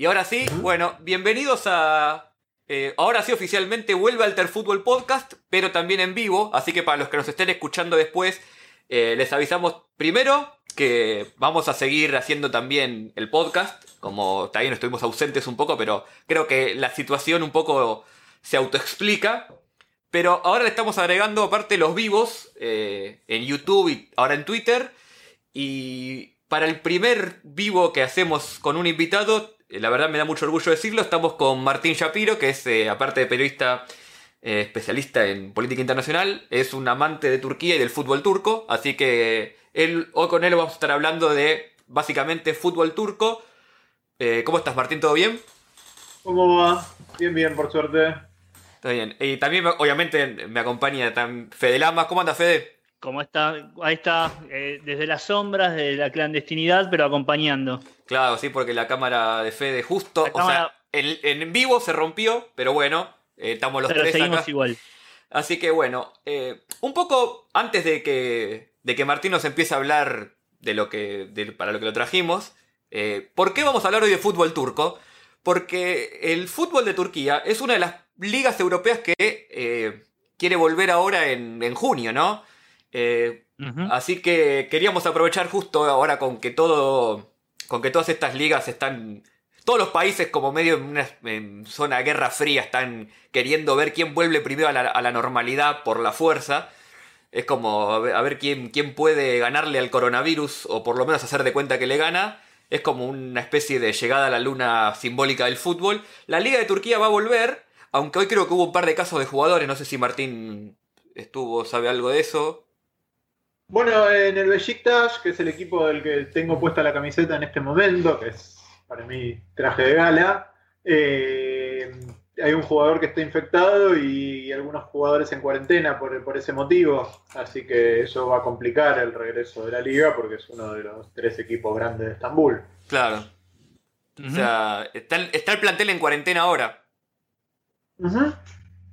Y ahora sí, bueno, bienvenidos a. eh, ahora sí, oficialmente vuelve Alter Fútbol Podcast, pero también en vivo. Así que para los que nos estén escuchando después, eh, les avisamos primero que vamos a seguir haciendo también el podcast. Como también estuvimos ausentes un poco, pero creo que la situación un poco se autoexplica. Pero ahora le estamos agregando aparte los vivos eh, en YouTube y ahora en Twitter. Y para el primer vivo que hacemos con un invitado, la verdad me da mucho orgullo decirlo, estamos con Martín Shapiro, que es, eh, aparte de periodista eh, especialista en política internacional, es un amante de Turquía y del fútbol turco, así que él, hoy con él vamos a estar hablando de básicamente fútbol turco. Eh, ¿Cómo estás, Martín? ¿Todo bien? ¿Cómo va? Bien, bien, por suerte. Está bien. Y también, obviamente, me acompaña Fede Lama. ¿Cómo anda, Fede? ¿Cómo está? Ahí está, eh, desde las sombras, de la clandestinidad, pero acompañando. Claro, sí, porque la cámara de Fede justo, La o cámara- sea, en, en vivo se rompió, pero bueno, eh, estamos los pero tres seguimos acá. igual. Así que bueno, eh, un poco antes de que, de que Martín nos empiece a hablar de lo que, de- para lo que lo trajimos, ¿por qué vamos a hablar hoy de fútbol turco? Porque el fútbol de Turquía es una de las ligas europeas que quiere volver ahora en, en junio, ¿no? Eh. Así que queríamos aprovechar justo ahora con que todo. con que todas estas ligas están. Todos los países como medio en una en zona de guerra fría están queriendo ver quién vuelve primero a la, a la normalidad por la fuerza. Es como a ver, a ver quién, quién puede ganarle al coronavirus o por lo menos hacer de cuenta que le gana. Es como una especie de llegada a la luna simbólica del fútbol. La Liga de Turquía va a volver, aunque hoy creo que hubo un par de casos de jugadores. No sé si Martín estuvo, sabe algo de eso. Bueno, en el Besiktas, que es el equipo del que tengo puesta la camiseta en este momento, que es para mí traje de gala, eh, hay un jugador que está infectado y, algunos jugadores en cuarentena por, por ese motivo. Así que eso va a complicar el regreso de la liga porque es uno de los tres equipos grandes de Estambul. Claro. O sea, está, el- está el plantel en cuarentena ahora. Ujú.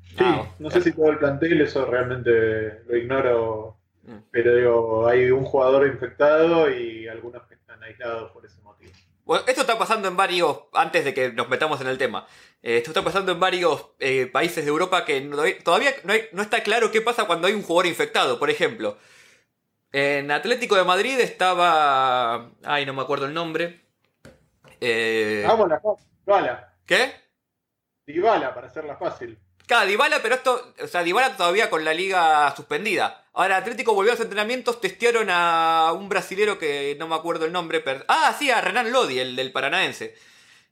Sí, Ah, no sé si todo el plantel, eso realmente lo ignoro, Mm. pero digo, hay un jugador infectado y algunos que están aislados por ese motivo. Bueno, esto está pasando en varios, antes de que nos metamos en el tema, eh, esto está pasando en varios eh, países de Europa que no- todavía no, hay- no está claro qué pasa cuando hay un jugador infectado. Por ejemplo, en Atlético de Madrid estaba... Ay, no me acuerdo el nombre. Eh, Vamos la Dybala, ¿Qué? Dybala, para hacerla fácil. Claro, Dybala, pero esto, o sea, Dybala todavía con la liga suspendida. Ahora Atlético volvió a los entrenamientos, testearon a un brasilero que no me acuerdo el nombre. pero- ah, sí, a Renan Lodi, el del Paranaense.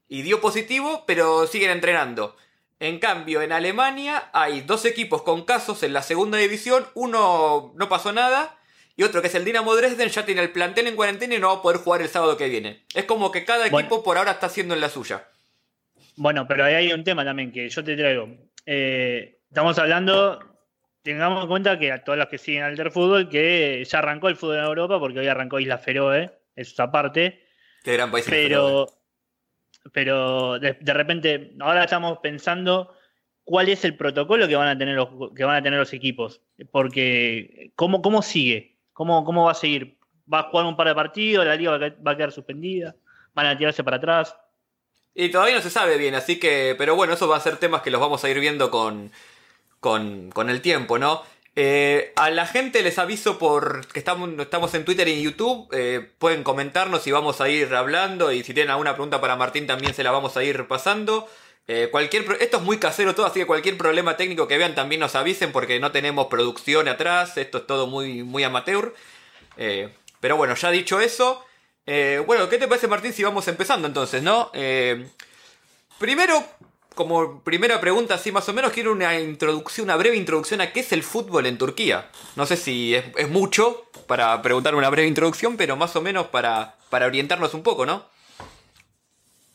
Y dio positivo, pero siguen entrenando. En cambio, en Alemania hay dos equipos con casos en la segunda división. Uno no pasó nada. Y otro, que es el Dinamo Dresden, ya tiene el plantel en cuarentena y no va a poder jugar el sábado que viene. Es como que cada Bueno. equipo por ahora está haciendo en la suya. Bueno, pero ahí hay un tema también que yo te traigo. Eh, estamos hablando, tengamos en cuenta que a todos los que siguen Alter Fútbol, que ya arrancó el fútbol en Europa, porque hoy arrancó Isla Feroe, eso es aparte. Qué gran país. el Feroe. Pero, pero de, de repente, ahora estamos pensando cuál es el protocolo que van a tener los, que van a tener los equipos. Porque, ¿cómo, cómo sigue? ¿Cómo, ¿Cómo va a seguir? ¿Va a jugar un par de partidos? ¿La liga va a quedar- va a quedar suspendida? ¿Van a tirarse para atrás? Y todavía no se sabe bien, así que. Pero bueno, eso va a ser temas que los vamos a ir viendo con. Con, el tiempo, ¿no? Eh, a la gente les aviso por que estamos, en Twitter y en YouTube. eh, pueden comentarnos y vamos a ir hablando. Y si tienen alguna pregunta para Martín, también se la vamos a ir pasando. Eh, cualquier esto es muy casero todo, así que cualquier problema técnico que vean también nos avisen porque no tenemos producción atrás. Esto es todo muy, muy amateur. Pero bueno, ya dicho eso. bueno, ¿qué te parece, Martín, si vamos empezando entonces, no? Primero, como primera pregunta, así más o menos, quiero una introducción, una breve introducción a qué es el fútbol en Turquía. No sé si es, es mucho para preguntar una breve introducción, pero más o menos para, para orientarnos un poco, ¿no?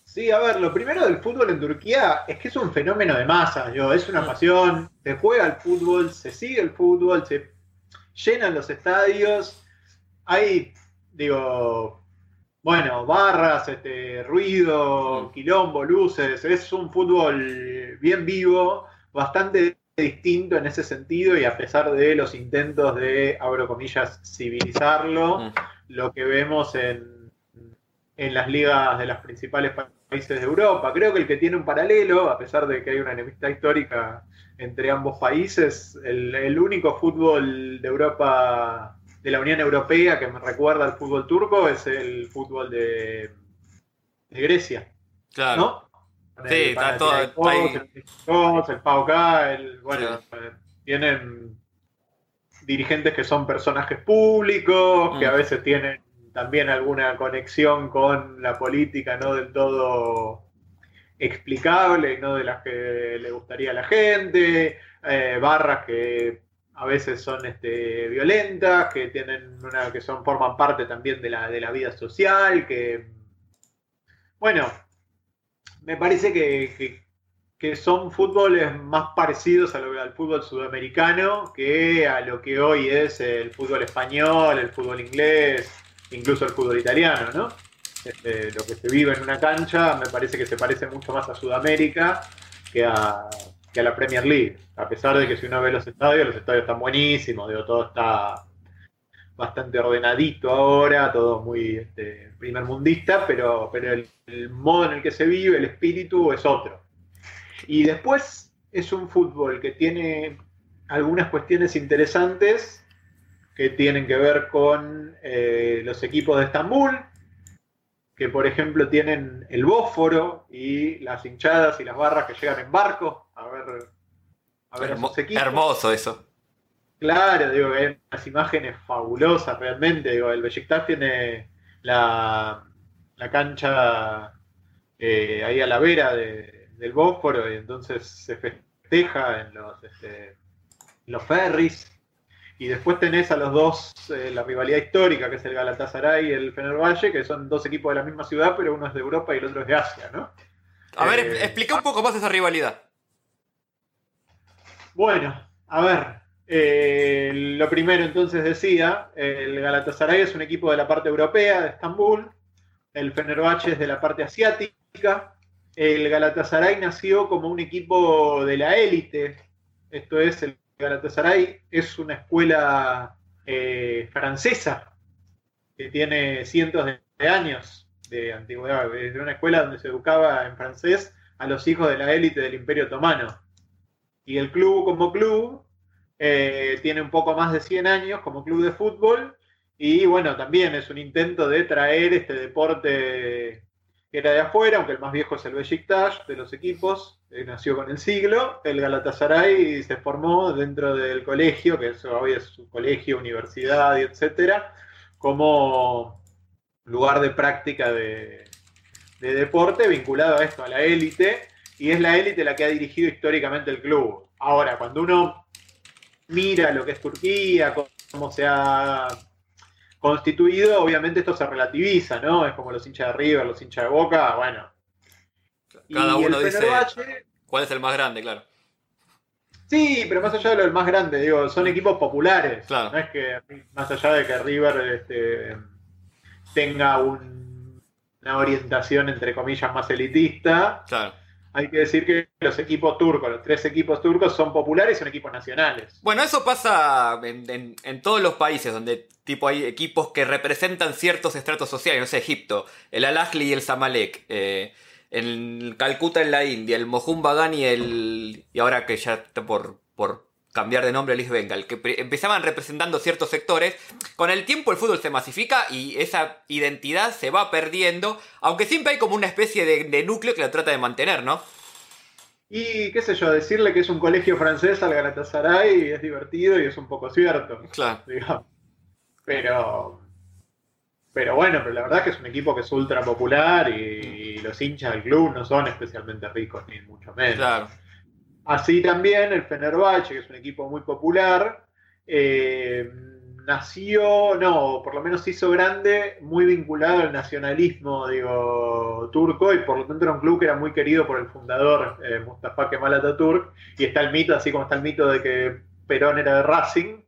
Sí, a ver, lo primero del fútbol en Turquía es que es un fenómeno de masa, yo, es una pasión, se juega el fútbol, se sigue el fútbol, se llenan los estadios, hay, digo, bueno, barras, este, ruido, quilombo, luces, es un fútbol bien vivo, bastante distinto en ese sentido y a pesar de los intentos de, abro comillas, civilizarlo, Mm. lo que vemos en, en las ligas de los principales países de Europa. Creo que el que tiene un paralelo, a pesar de que hay una enemistad histórica entre ambos países, el, único fútbol de Europa, de la Unión Europea que me recuerda al fútbol turco es el fútbol de, Grecia. Claro. ¿no? Sí, está todo. El, el, PAOK, el, bueno, eh, tienen dirigentes que son personajes públicos, que a mm. veces tienen también alguna conexión con la política no del todo explicable, no de las que le gustaría a la gente, eh, barras que a veces son este, violentas, que tienen una, que son, forman parte también de la, de la vida social, que bueno, me parece que, que son fútboles más parecidos al fútbol sudamericano que a lo que hoy es el fútbol español, el fútbol inglés, incluso el fútbol italiano, ¿no? Este, lo que se vive en una cancha me parece que se parece mucho más a Sudamérica que a, la Premier League. A pesar de que si uno ve los estadios, los estadios están buenísimos, todo está bastante ordenadito ahora, todo muy este, primer mundista, pero, pero el modo en el que se vive, el espíritu es otro. Y después es un fútbol que tiene algunas cuestiones interesantes que tienen que ver con eh, los equipos de Estambul, que por ejemplo tienen el Bósforo y las hinchadas y las barras que llegan en barco a ver, a ver esos equipos. Hermoso eso. Claro, digo, hay unas imágenes fabulosas realmente. Digo, el Besiktas tiene la, la cancha eh, ahí a la vera de, del Bósforo y entonces se festeja en los, este, los ferries. Y después tenés a los dos, eh, la rivalidad histórica, que es el Galatasaray y el Fenerbahce, que son dos equipos de la misma ciudad, pero uno es de Europa y el otro es de Asia, ¿no? A ver, eh, explica un poco más esa rivalidad. Bueno, a ver, eh, lo primero entonces decía, el Galatasaray es un equipo de la parte europea, de Estambul, el Fenerbahce es de la parte asiática, el Galatasaray nació como un equipo de la élite. Esto es, el Galatasaray es una escuela eh, francesa que tiene cientos de años de antigüedad. Es una escuela donde se educaba en francés a los hijos de la élite del Imperio Otomano. Y el club como club eh, tiene un poco más de 100 años como club de fútbol y bueno, también es un intento de traer este deporte que era de afuera, aunque el más viejo es el Besiktas de los equipos, eh, nació con el siglo. El Galatasaray se formó dentro del colegio, que hoy es su colegio, universidad y etcétera, como lugar de práctica de, deporte vinculado a esto, a la élite, y es la élite la que ha dirigido históricamente el club. Ahora, cuando uno mira lo que es Turquía, cómo se ha constituido, obviamente esto se relativiza, ¿no? Es como los hinchas de River, los hinchas de Boca, bueno. Cada uno dice cuál es el más grande, claro. Sí, pero más allá de lo del más grande, digo, son equipos populares. No es que más allá de que River este, tenga una orientación entre comillas más elitista. Claro hay que decir que los equipos turcos, los tres equipos turcos son populares y son equipos nacionales. Bueno, eso pasa en, todos los países donde tipo hay equipos que representan ciertos estratos sociales, no sé, Egipto, el Al-Ahly y el Zamalek, eh, el Calcuta en la India, el Mohun Bagan y el... y ahora que ya está por, por cambiar de nombre a Liz Bengal, que empezaban representando ciertos sectores. Con el tiempo el fútbol se masifica y esa identidad se va perdiendo, aunque siempre hay como una especie de, núcleo que la trata de mantener, ¿no? Y qué sé yo, decirle que es un colegio francés al Galatasaray es divertido y es un poco cierto. Claro. Pero, pero bueno, pero la verdad es que es un equipo que es ultra popular y, los hinchas del club no son especialmente ricos, ni mucho menos. Claro. Así también el Fenerbahce, que es un equipo muy popular, eh, nació, no, por lo menos se hizo grande, muy vinculado al nacionalismo, digo, turco, y por lo tanto era un club que era muy querido por el fundador, eh, Mustafa Kemal Atatürk, y está el mito, así como está el mito de que Perón era de Racing,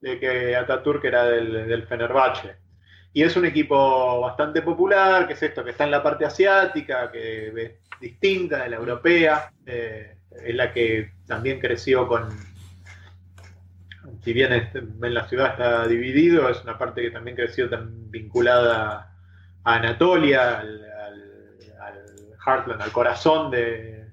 de que Atatürk era del, del Fenerbahce. Y es un equipo bastante popular, que es esto, que está en la parte asiática, que es distinta de la europea. Eh, es la que también creció con, si bien en la ciudad está dividido, es una parte que también creció tan vinculada a Anatolia, al, heartland, al corazón de,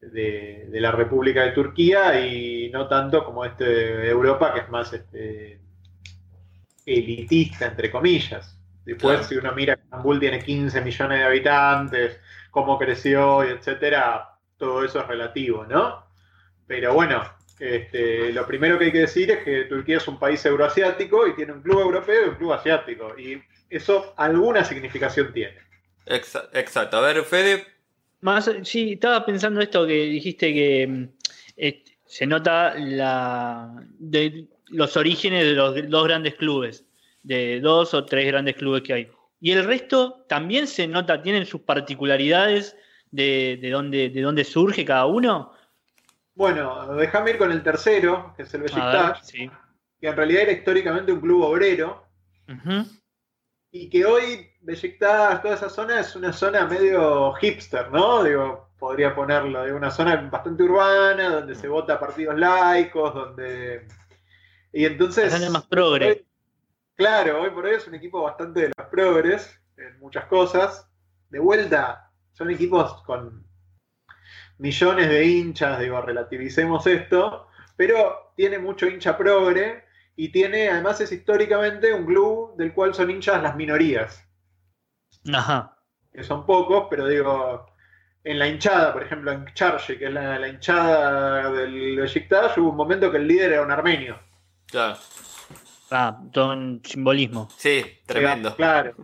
de, la República de Turquía y no tanto como este de Europa, que es más este, elitista, entre comillas. Después, si uno mira que Estambul tiene 15 millones de habitantes, cómo creció etcétera, todo eso es relativo, ¿no? Pero bueno, este, lo primero que hay que decir es que Turquía es un país euroasiático y tiene un club europeo y un club asiático. Y eso alguna significación tiene. Exacto. A ver, Fede. Más, sí, estaba pensando esto que dijiste que mm, se nota la, de los orígenes de los dos grandes clubes, de dos o tres grandes clubes que hay. Y el resto también se nota, tienen sus particularidades de, de, dónde, de dónde surge cada uno. Bueno, déjame ir con el tercero, que es el Besiktas, que en realidad era históricamente un club obrero, y que hoy Besiktas, toda esa zona es una zona medio hipster, ¿no? Digo, podría ponerlo, de una zona bastante urbana, donde se vota partidos laicos, donde... Y entonces... más progre. claro, hoy por hoy es un equipo bastante de los progres en muchas cosas. De vuelta, son equipos con millones de hinchas, digo, relativicemos esto, pero tiene mucho hincha progre y tiene, además es históricamente un club del cual son hinchas las minorías. Ajá. Que son pocos, pero digo, en la hinchada, por ejemplo, en Charge, que es la, hinchada del Besiktas, hubo un momento que el líder era un armenio. Claro. Ah, todo un simbolismo. Sí, tremendo. Claro.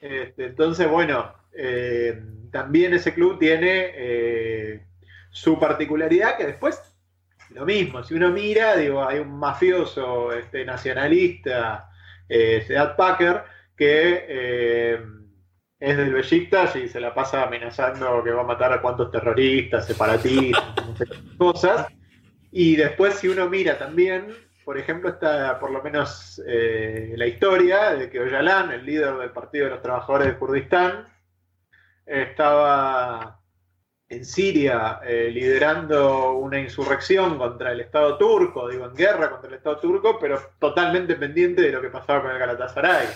Este, entonces, bueno, eh, también ese club tiene eh, su particularidad que después, lo mismo, si uno mira, digo, hay un mafioso este, nacionalista, eh, Packer, que eh, es del Besiktas y se la pasa amenazando que va a matar a cuantos terroristas, separatistas, cosas. Y después si uno mira también, por ejemplo, está por lo menos la historia de que Oyalan, el líder del Partido de los Trabajadores de Kurdistán, estaba en Siria eh, liderando una insurrección contra el Estado turco, digo, en guerra contra el Estado turco, pero totalmente pendiente de lo que pasaba con el Galatasaray.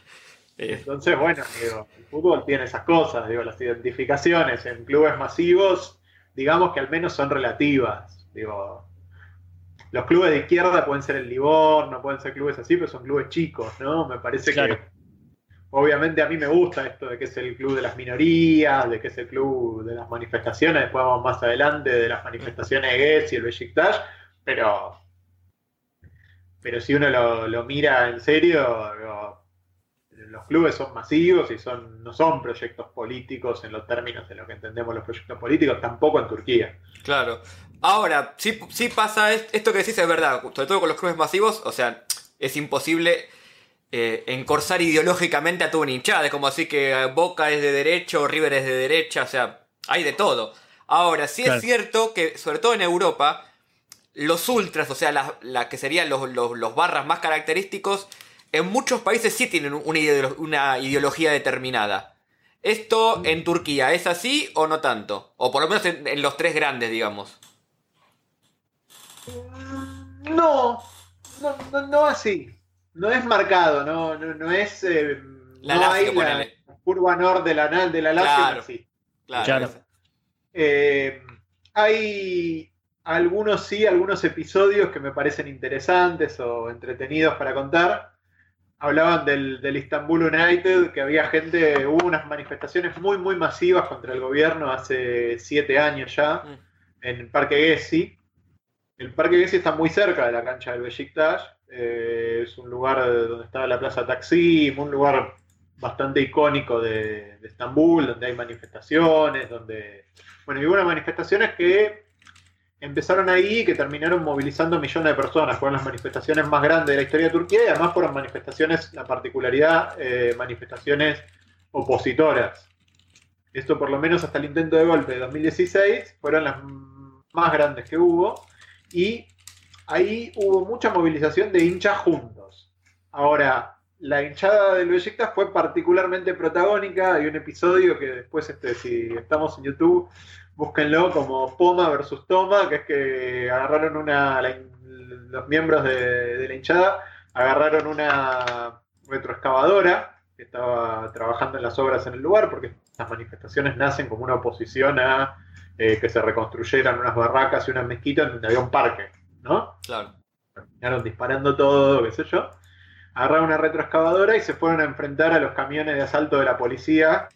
Entonces, bueno, digo, el fútbol tiene esas cosas, digo, las identificaciones en clubes masivos, digamos que al menos son relativas, digo, los clubes de izquierda pueden ser el Livorno, pueden ser clubes así, pero son clubes chicos, ¿no? Me parece que Obviamente a mí me gusta esto de que es el club de las minorías, de que es el club de las manifestaciones, después vamos más adelante de las manifestaciones de y el Besiktas, pero, pero si uno lo, mira en serio, los clubes son masivos y son no son proyectos políticos en los términos de lo que entendemos los proyectos políticos, tampoco en Turquía. Claro. Ahora, sí, sí pasa esto que decís es verdad, sobre todo con los clubes masivos, o sea, es imposible eh, encorsar ideológicamente a tu un hinchada. Es como así que Boca es de derecha o River es de derecha, o sea, hay de todo. Ahora, sí es cierto que, sobre todo en Europa, los ultras, o sea, la, que serían los, barras más característicos, en muchos países sí tienen una, ideología determinada. ¿Esto en Turquía es así o no tanto? O por lo menos en, los tres grandes, digamos. No, no, no así no es marcado, no, no, es. Eh, la no hay la curva norte de la, de la Lazio, sí. Claro. Eh, hay algunos sí, algunos episodios que me parecen interesantes o entretenidos para contar. Hablaban del, del Istanbul United, que había gente, hubo unas manifestaciones muy, muy masivas contra el gobierno hace siete años ya, mm. en el Parque Gessi. El Parque Gessi está muy cerca de la cancha del Besiktas eh, es un lugar donde estaba la Plaza Taksim, un lugar bastante icónico de, Estambul, donde hay manifestaciones, donde... Bueno, y hubo unas manifestaciones que empezaron ahí y que terminaron movilizando millones de personas. Fueron las manifestaciones más grandes de la historia de Turquía y además fueron manifestaciones, la particularidad, eh, manifestaciones opositoras. Esto por lo menos hasta el intento de golpe de 2016 fueron las más grandes que hubo y ahí hubo mucha movilización de hinchas juntos. Ahora, la hinchada del Besiktas fue particularmente protagónica. Hay un episodio que después, este, si estamos en YouTube, búsquenlo como Poma versus Toma, que es que agarraron una. los miembros de, la hinchada agarraron una retroexcavadora que estaba trabajando en las obras en el lugar, porque las manifestaciones nacen como una oposición a eh, que se reconstruyeran unas barracas y unas mezquitas donde había un parque, ¿no? Claro. Terminaron disparando todo, qué sé yo. Agarraron una retroexcavadora y se fueron a enfrentar a los camiones de asalto de la policía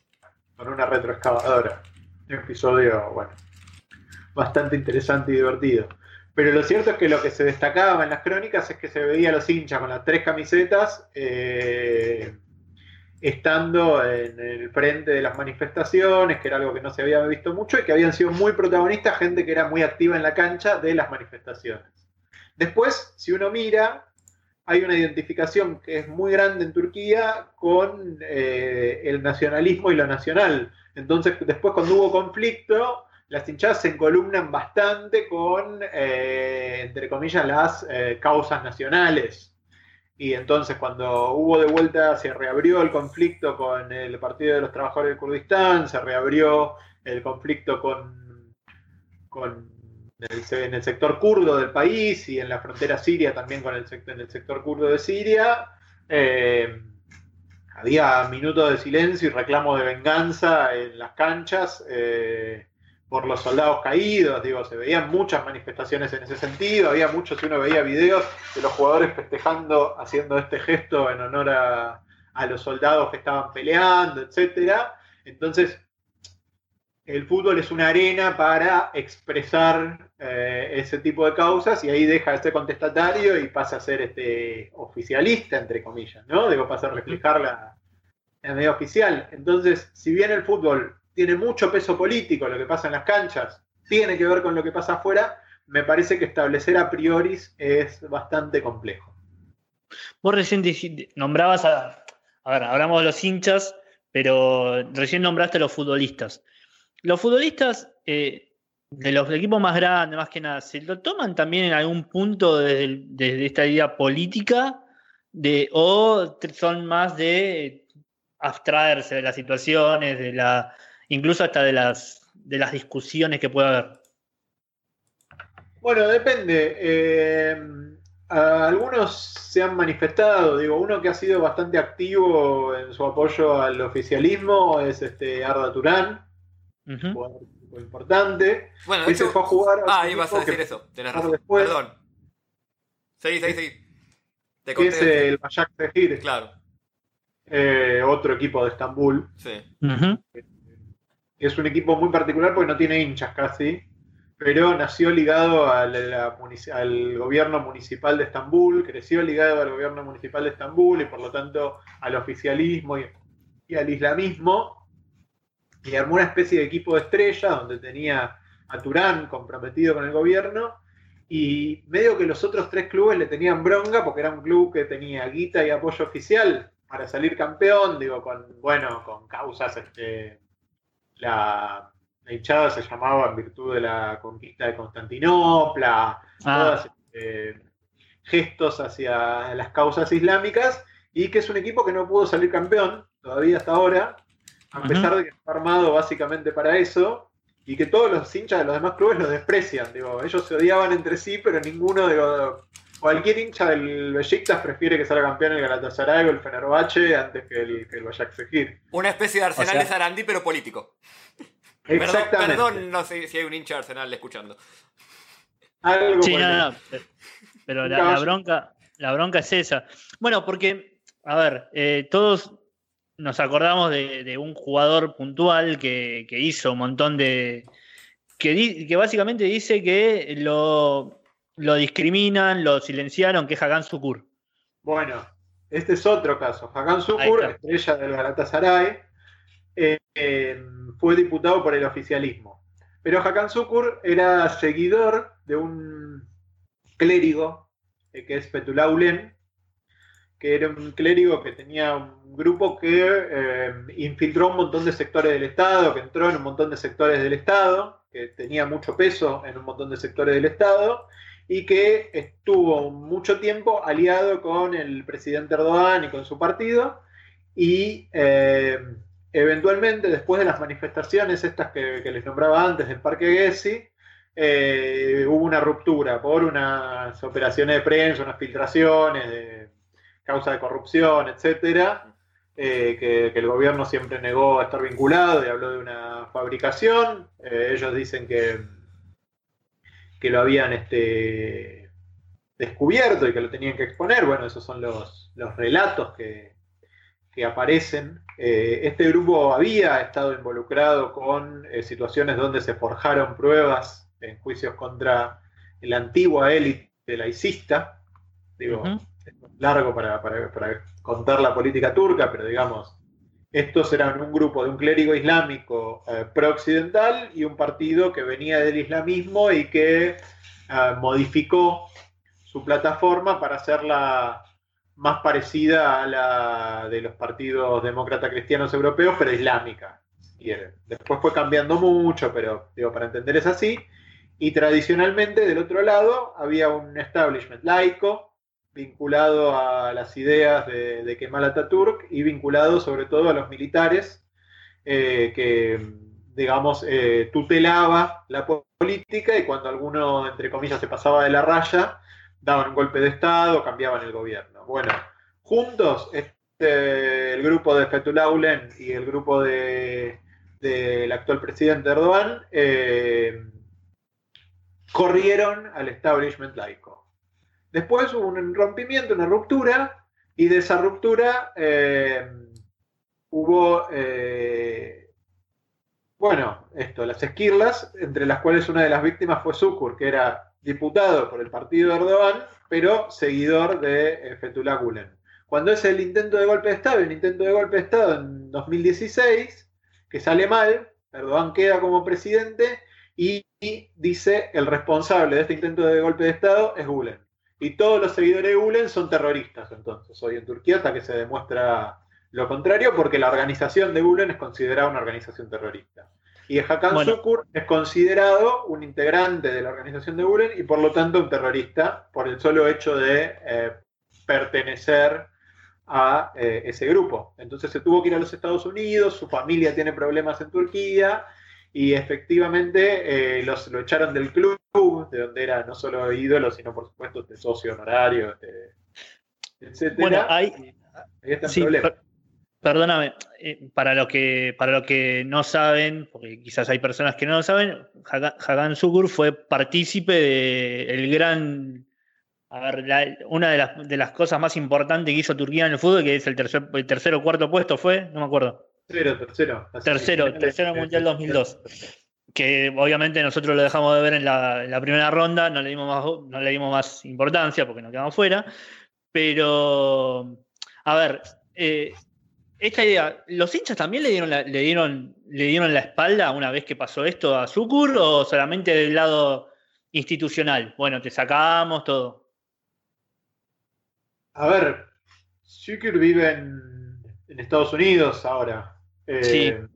con una retroexcavadora. Un episodio, bueno, bastante interesante y divertido. Pero lo cierto es que lo que se destacaba en las crónicas es que se veía a los hinchas con las tres camisetas eh, estando en el frente de las manifestaciones, que era algo que no se había visto mucho y que habían sido muy protagonistas, gente que era muy activa en la cancha de las manifestaciones. Después, si uno mira, hay una identificación que es muy grande en Turquía con eh, el nacionalismo y lo nacional. Entonces, después cuando hubo conflicto, las hinchadas se encolumnan bastante con, eh, entre comillas, las eh, causas nacionales. Y entonces cuando hubo de vuelta, se reabrió el conflicto con el Partido de los Trabajadores del Kurdistán, se reabrió el conflicto con, con en el sector kurdo del país y en la frontera siria también con el en el sector kurdo de Siria. Eh, había minutos de silencio y reclamo de venganza en las canchas. Eh, por los soldados caídos, digo, se veían muchas manifestaciones en ese sentido, había muchos, si uno veía videos de los jugadores festejando, haciendo este gesto en honor a, los soldados que estaban peleando, etcétera. Entonces, el fútbol es una arena para expresar eh, ese tipo de causas y ahí deja de ser contestatario y pasa a ser este oficialista, entre comillas, ¿no? Digo, pasa a reflejar la, la medio oficial. Entonces, si bien el fútbol tiene mucho peso político lo que pasa en las canchas, tiene que ver con lo que pasa afuera, me parece que establecer a priori es bastante complejo. Vos recién nombrabas a. A ver, hablamos de los hinchas, pero recién nombraste a los futbolistas. Los futbolistas eh, de los equipos más grandes, más que nada, ¿se lo toman también en algún punto desde, esta idea política? De, ¿O son más de abstraerse de las situaciones, de la, incluso hasta de las, de las discusiones que pueda haber. Bueno, depende. Eh, algunos se han manifestado, digo, uno que ha sido bastante activo en su apoyo al oficialismo es este Arda Turán, un jugador importante. Bueno, de hecho, fue a jugar. ah, ibas a decir eso, tenés razón. Perdón. Seguí, seguí, seguí. Te que es el Bayak. Claro. Eh, otro equipo de Estambul. Sí es un equipo muy particular porque no tiene hinchas casi, pero nació ligado al, gobierno municipal de Estambul, creció ligado al gobierno municipal de Estambul y por lo tanto al oficialismo y, al islamismo, y armó una especie de equipo de estrella donde tenía a Turán comprometido con el gobierno y medio que los otros tres clubes le tenían bronca porque era un club que tenía guita y apoyo oficial para salir campeón, digo, con, bueno, con causas este, la, hinchada se llamaba en virtud de la conquista de Constantinopla, ah. este, gestos hacia las causas islámicas, y que es un equipo que no pudo salir campeón todavía hasta ahora, a pesar de que está armado básicamente para eso, y que todos los hinchas de los demás clubes lo desprecian. Digo, ellos se odiaban entre sí, pero ninguno de los, cualquier hincha del Besiktas prefiere que salga campeón el Galatasaray o el Fenerbahce antes que el, que el Una especie de Arsenal de Sarandi, pero político. Exactamente. Perdón, no sé si hay un hincha de Arsenal escuchando. sí, no, no, pero la, bronca, la bronca es esa. Bueno, porque, a ver, eh, todos nos acordamos de, un jugador puntual que, hizo un montón de... Que, que básicamente dice que lo, lo discriminan, lo silenciaron, que es Hagan Sukur. Bueno, este es otro caso. Hagan Sukur, estrella del Galatasaray, eh, eh, fue diputado por el oficialismo. Pero Hakan Sukur era seguidor de un clérigo, eh, que es Petulá que era un clérigo que tenía un grupo que infiltró un montón de sectores del Estado, que entró en un montón de sectores del Estado, que tenía mucho peso en un montón de sectores del Estado, y que estuvo mucho tiempo aliado con el presidente Erdogan y con su partido, y eh, eventualmente, después de las manifestaciones estas que, les nombraba antes del Parque Gessi, eh, hubo una ruptura por unas operaciones de prensa, unas filtraciones de causa de corrupción, etcétera, eh, que, el gobierno siempre negó estar vinculado y habló de una fabricación. Eh, ellos dicen que, que lo habían este, descubierto y que lo tenían que exponer. Bueno, esos son los, relatos que, aparecen. Eh, este grupo había estado involucrado con situaciones donde se forjaron pruebas en juicios contra la antigua élite laicista. Digo, es largo para, contar la política turca, pero digamos, estos eran un grupo de un clérigo islámico eh, pro-occidental y un partido que venía del islamismo y que eh, modificó su plataforma para hacerla más parecida a la de los partidos demócrata cristianos europeos, pero islámica, Después fue cambiando mucho, pero digo, para entender es así. Y tradicionalmente, del otro lado, había un establishment laico, vinculado a las ideas de, de Kemal Atatürk y vinculado sobre todo a los militares, eh, que, digamos, eh, tutelaba la política y cuando alguno, entre comillas, se pasaba de la raya, daban un golpe de Estado, cambiaban el gobierno. Bueno, juntos, este, el grupo de Fethullah Gulen y el grupo del de, actual presidente Erdogan, eh, corrieron al establishment laico. Después hubo un rompimiento, una ruptura, y de esa ruptura eh, hubo, eh, bueno, esto, las esquirlas, entre las cuales una de las víctimas fue Sukur, que era diputado por el partido de Erdogan, pero seguidor de eh, Fethullah Gulen. Cuando es el intento de golpe de Estado, el intento de golpe de Estado en 2016, que sale mal, Erdogan queda como presidente y dice el responsable de este intento de golpe de Estado es Gulen. Y todos los seguidores de Gulen son terroristas entonces, hoy en Turquía, hasta que se demuestra lo contrario, porque la organización de Gulen es considerada una organización terrorista. Y Hakan Sukur es considerado un integrante de la organización de Gulen y por lo tanto un terrorista por el solo hecho de eh, pertenecer a eh, ese grupo. Entonces se tuvo que ir a los Estados Unidos, su familia tiene problemas en Turquía y efectivamente eh, los, lo echaron del club, de donde era no solo ídolo, sino por supuesto de socio honorario, etc. Bueno, hay, sí, perdóname, eh, para lo que para lo que no saben, porque quizás hay personas que no lo saben, Hagan Sukur fue partícipe del gran a ver, una de las, de las, cosas más importantes que hizo Turquía en el fútbol, que es el tercer, el tercer o cuarto puesto, fue, no me acuerdo. Tercero, tercero. Tercero, tercero Mundial 2002. Que obviamente nosotros lo dejamos de ver en la, primera ronda, no le, dimos más, no le dimos más importancia porque nos quedamos fuera. Pero, a ver, eh, esta idea, ¿los hinchas también le dieron, la, le, dieron, le dieron la espalda una vez que pasó esto a Sukur o solamente del lado institucional? Bueno, te sacamos todo. A ver, Sukur vive en, en Estados Unidos ahora. Eh,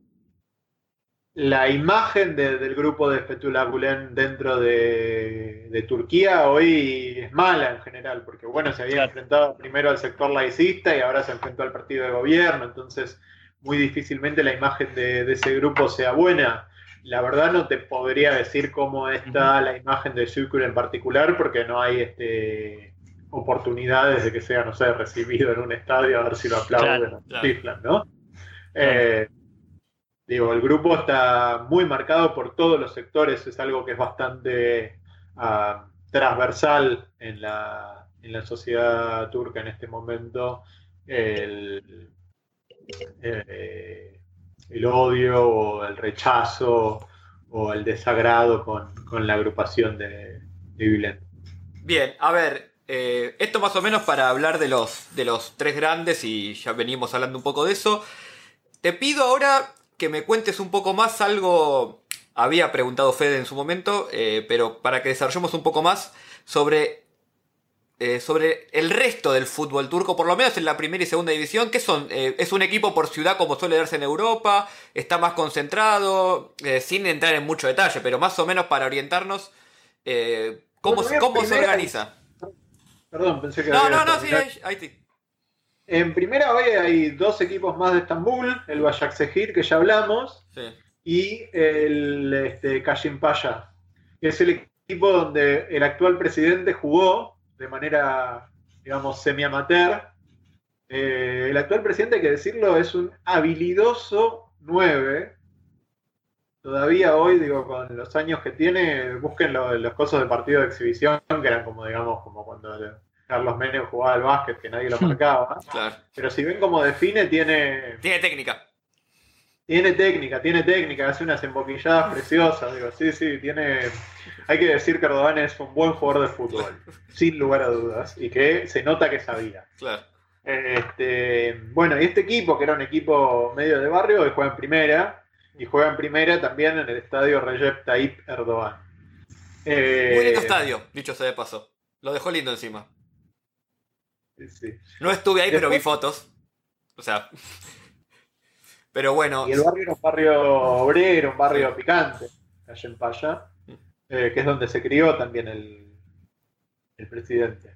la imagen del grupo de Fethullah Gulen dentro de, Turquía hoy es mala en general, porque bueno, se había enfrentado primero al sector laicista y ahora se enfrentó al partido de gobierno, entonces muy difícilmente la imagen de, ese grupo sea buena. La verdad no te podría decir cómo está la imagen de Sukur en particular, porque no hay este oportunidades de que sea, no sé, recibido en un estadio a ver si lo aplauden o ¿no? Eh, digo, el grupo está muy marcado por todos los sectores, es algo que es bastante ah, transversal en la, en la, sociedad turca en este momento. El, eh, el odio o el rechazo o el desagrado con, la agrupación de, de Bien, a ver, eh, esto más o menos para hablar de los, de los tres grandes y ya venimos hablando un poco de eso. Te pido ahora que me cuentes un poco más algo. Había preguntado Fede en su momento, eh, pero para que desarrollemos un poco más sobre, eh, sobre el resto del fútbol turco, por lo menos en la primera y segunda división. ¿Qué son? Eh, ¿Es un equipo por ciudad como suele darse en Europa? ¿Está más concentrado? sin entrar en mucho detalle, pero más o menos para orientarnos. ¿Cómo, cómo se organiza? Perdón, pensé que. No, no, no, sí, ahí sí. En primera hoy hay dos equipos más de Estambul, el Başakşehir, que ya hablamos, y el este, Paya, que es el equipo donde el actual presidente jugó de manera, digamos, semi-amateur Eh, el actual presidente, hay que decirlo, es un habilidoso 9. Todavía hoy, digo, con los años que tiene, busquen lo- los cosas de partido de exhibición, que eran como, digamos, como cuando Carlos Menem jugaba al básquet, que nadie lo marcaba. Claro. Pero si ven cómo define, tiene, Tiene técnica. tiene técnica, tiene técnica, hace unas emboquilladas preciosas, digo, sí, sí, tiene... Hay que decir que Erdogan es un buen jugador de fútbol, sin lugar a dudas, y que se nota que sabía. Claro. Este, bueno, y este equipo, que era un equipo medio de barrio, que juega en primera, y juega en primera también en el estadio Recep Tayyip Erdogan. Eh, Muy lindo estadio, dicho sea de paso. Lo dejó lindo encima. Sí. No estuve ahí, pero vi fotos. O sea. Pero bueno. Y el barrio era un barrio obrero, un barrio picante, allá en Paya, eh, que es donde se crió también el, el presidente.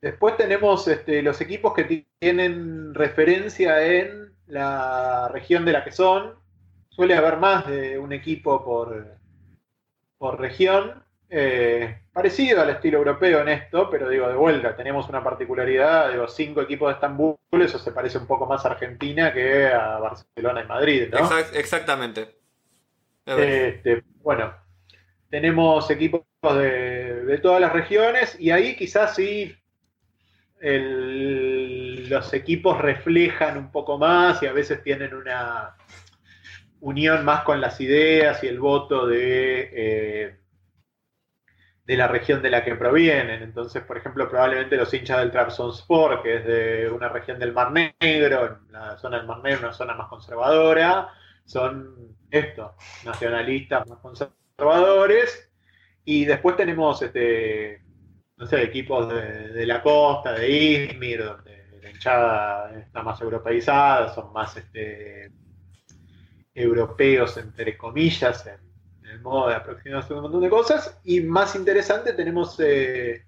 Después tenemos este, los equipos que ti- tienen referencia en la región de la que son. Suele haber más de un equipo por, por región. Eh, parecido al estilo europeo en esto, pero digo, de vuelta, tenemos una particularidad, digo, cinco equipos de Estambul, eso se parece un poco más a Argentina que a Barcelona y Madrid, ¿no? exact- exactamente. Este, bueno, tenemos equipos de, de todas las regiones y ahí quizás sí el- los equipos reflejan un poco más y a veces tienen una unión más con las ideas y el voto de, eh, de la región de la que provienen. Entonces, por ejemplo, probablemente los hinchas del Trabzonspor, que es de una región del Mar Negro, en la zona del Mar Negro, una zona más conservadora, son esto, nacionalistas más conservadores. Y después tenemos, este, no sé, equipos de, la costa, de Izmir, donde la hinchada está más europeizada, son más este, europeos, entre comillas, en el modo de aproximarse a un montón de cosas. Y más interesante tenemos eh,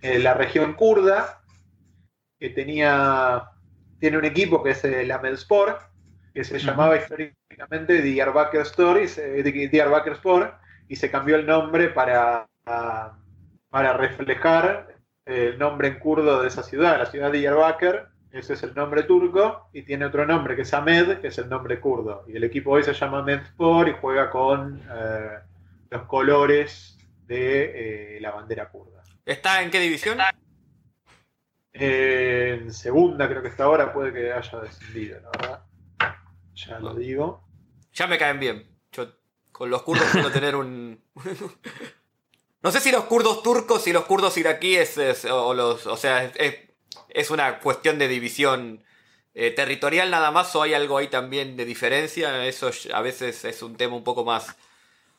eh, la región kurda, que tenía, tiene un equipo que es el Amelspor, que se llamaba históricamente Diyarbakir Stories, eh, Diyarbakir Sport, y se cambió el nombre para, para reflejar el nombre en kurdo de esa ciudad, la ciudad de Diyarbakir, ese es el nombre turco, y tiene otro nombre que es Ahmed, que es el nombre kurdo. Y el equipo hoy se llama Ahmed Sport y juega con eh, los colores de eh, la bandera kurda. ¿Está en qué división? En segunda creo que está ahora, puede que haya descendido, la verdad. Ya lo digo. Ya me caen bien. Yo con los kurdos suelo tener un. no sé si los kurdos turcos y los kurdos iraquíes es- o los. O sea, es, es- una cuestión de división eh, territorial nada más o hay algo ahí también de diferencia. Eso a veces es un tema un poco más,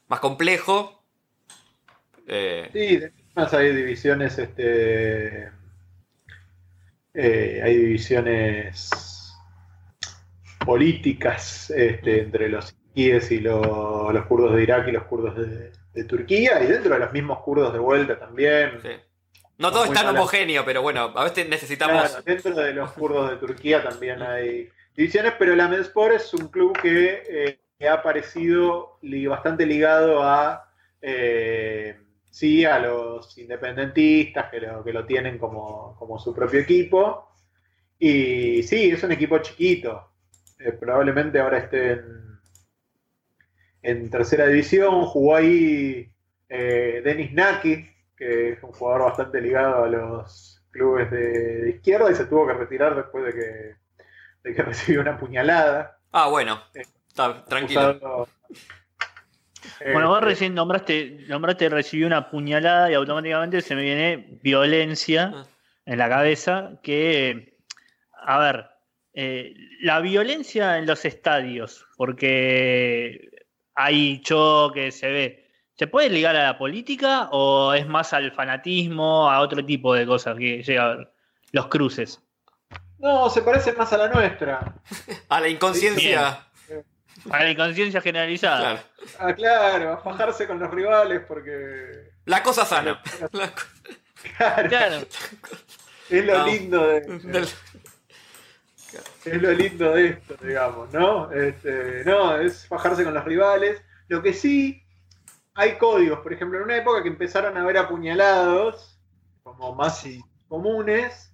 más complejo. Eh, Sí, de más hay divisiones, este, eh, hay divisiones políticas este, entre los iraquíes y lo- los kurdos de Irak y los kurdos de, de Turquía, y dentro de los mismos kurdos de vuelta también. sí. No todo es tan homogéneo, pero bueno, a veces necesitamos. Claro, dentro de los kurdos de Turquía también hay divisiones, pero la Medspor es un club que, eh, que ha aparecido li- bastante ligado a eh, sí a los independentistas que lo, que lo tienen como, como su propio equipo. Y sí, es un equipo chiquito. Eh, probablemente ahora esté en, en tercera división. Jugó ahí eh, Denis Naki, que es un jugador bastante ligado a los clubes de, de izquierda y se tuvo que retirar después de que, de que recibió una puñalada. Ah, bueno. Eh, Está, tranquilo. Acusado- Bueno, vos Eh, recién nombraste, nombraste recibí una puñalada y automáticamente se me viene violencia Ah. en la cabeza. Que, a ver, eh, la violencia en los estadios, porque hay choques, se ve. ¿Se puede ligar a la política o es más al fanatismo, a otro tipo de cosas que llega a ver? Los cruces. No, se parece más a la nuestra. A la inconsciencia. A la inconsciencia generalizada. Claro. Ah, claro, a fajarse con los rivales porque. La cosa sana. La Claro, Claro. es lo No. lindo de. del- Es lo lindo de esto, digamos, ¿no? Este, no, es fajarse con los rivales. Lo que sí, hay códigos. Por ejemplo, en una época que empezaron a haber apuñalados, como más comunes,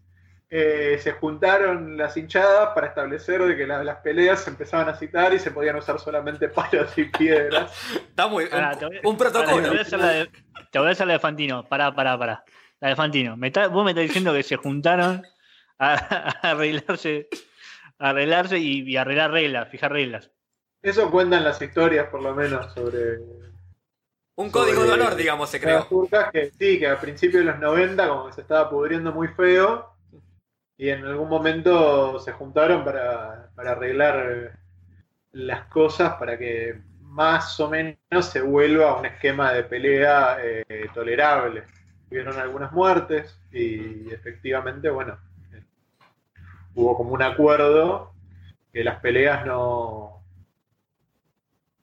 eh, se juntaron las hinchadas para establecer de que la- las peleas se empezaban a citar y se podían usar solamente palos y piedras. Está muy. Pará, un, te voy- un pará, protocolo. te, voy a hacer la de, te voy a hacer la de Fantino. Pará, pará, pará. La de Fantino. Me está- vos me estás diciendo que se juntaron a, a arreglarse, a arreglarse y, y arreglar reglas, fijar reglas. Eso cuentan las historias, por lo menos, sobre Un código de honor, digamos, se creó. turcas que sí, que a principios de los 90 como que se estaba pudriendo muy feo y en algún momento se juntaron para, para arreglar las cosas para que más o menos se vuelva a un esquema de pelea eh, tolerable. Hubieron algunas muertes y efectivamente, bueno, hubo como un acuerdo que las peleas no,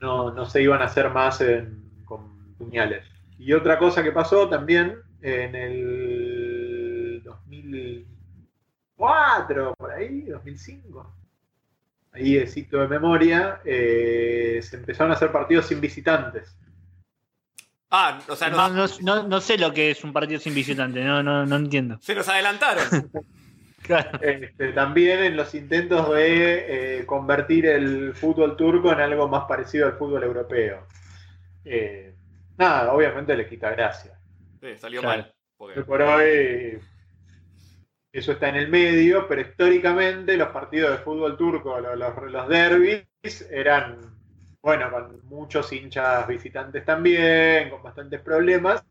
no, no se iban a hacer más en- puñales. Y otra cosa que pasó también en el 2004, por ahí, 2005, ahí de cito de memoria, eh, se empezaron a hacer partidos sin visitantes. Ah, o sea, nos, no, no, no sé lo que es un partido sin visitante, no, no, no entiendo. se nos adelantaron. Claro. Este, también en los intentos de eh, convertir el fútbol turco en algo más parecido al fútbol europeo. Eh, nada, obviamente le quita gracia. Sí, salió Claro. mal. Porque- por hoy eso está en el medio, pero históricamente los partidos de fútbol turco, los, los, los derbis, eran, bueno, con muchos hinchas visitantes también, con bastantes problemas.